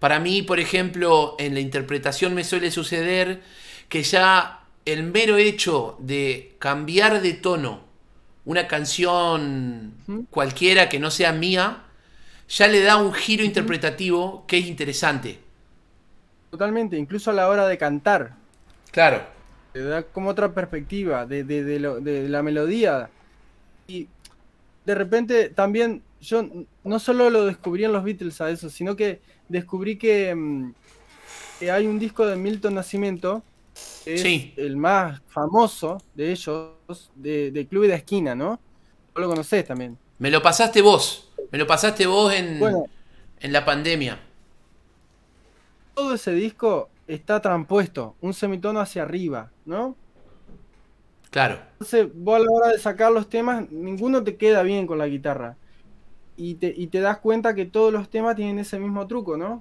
Para mí, por ejemplo, en la interpretación me suele suceder que ya el mero hecho de cambiar de tono una canción cualquiera que no sea mía, ya le da un giro interpretativo que es interesante. Totalmente, incluso a la hora de cantar. Claro. Te da como otra perspectiva de, de la melodía. Y de repente también yo no solo lo descubrí en los Beatles a eso, sino que descubrí que, mm, hay un disco de Milton Nacimiento, que es el más famoso de ellos, de, Club de la Esquina, ¿no? Vos lo conocés también. Me lo pasaste vos, me lo pasaste vos en, en la pandemia. Todo ese disco está transpuesto, un semitono hacia arriba, ¿no? Claro. Entonces, vos a la hora de sacar los temas, ninguno te queda bien con la guitarra. Y te, y te das cuenta que todos los temas tienen ese mismo truco, ¿no?